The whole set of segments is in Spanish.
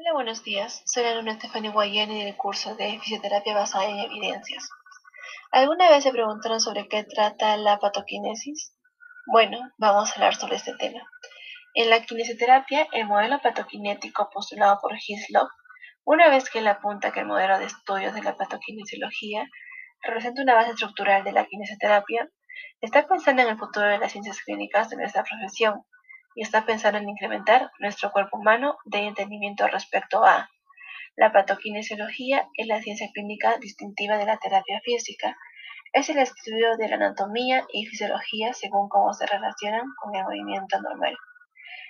Hola, buenos días. Soy la alumna Stephanie Guayani del curso de Fisioterapia basada en evidencias. ¿Alguna vez se preguntaron sobre qué trata la patoquinesis? Bueno, vamos a hablar sobre este tema. En la kinesioterapia, el modelo patoquinético postulado por Hislop, una vez que él apunta que el modelo de estudios de la patoquinesiología representa una base estructural de la kinesioterapia, está pensando en el futuro de las ciencias clínicas de nuestra profesión y está pensando en incrementar nuestro cuerpo humano de entendimiento respecto a la patoquinesiología es la ciencia clínica distintiva de la terapia física. Es el estudio de la anatomía y fisiología según cómo se relacionan con el movimiento normal.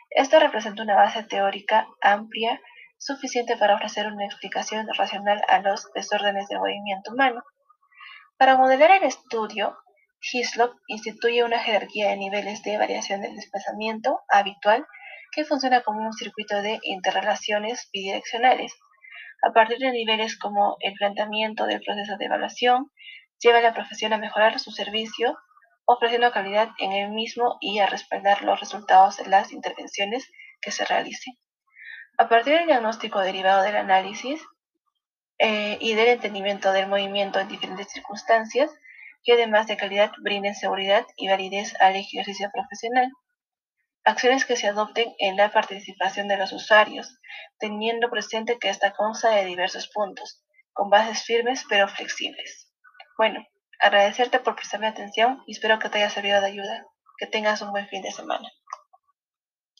Esto representa una base teórica amplia suficiente para ofrecer una explicación racional a los desórdenes del movimiento humano. Para modelar el estudio, Hislop instituye una jerarquía de niveles de variación del desplazamiento habitual que funciona como un circuito de interrelaciones bidireccionales. A partir de niveles como el planteamiento del proceso de evaluación, lleva a la profesión a mejorar su servicio, ofreciendo calidad en el mismo y a respaldar los resultados de las intervenciones que se realicen. A partir del diagnóstico derivado del análisis eh, y del entendimiento del movimiento en diferentes circunstancias, que además de calidad brinden seguridad y validez al ejercicio profesional. Acciones que se adopten en la participación de los usuarios, teniendo presente que esta consta de diversos puntos, con bases firmes pero flexibles. Bueno, agradecerte por prestarme atención y espero que te haya servido de ayuda. Que tengas un buen fin de semana.